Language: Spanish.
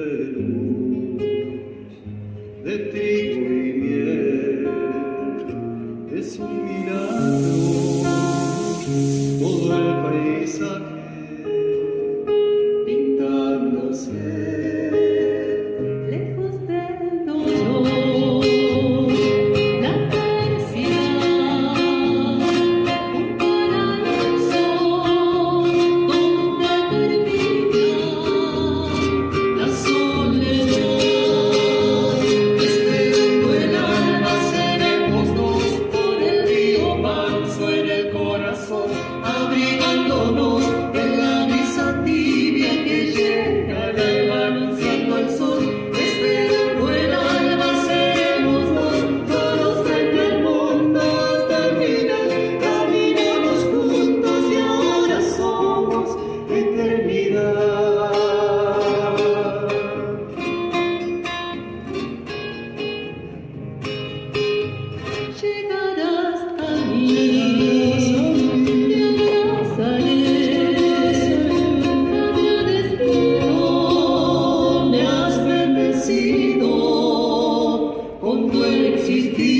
de luz, de trigo y miel. Es un You.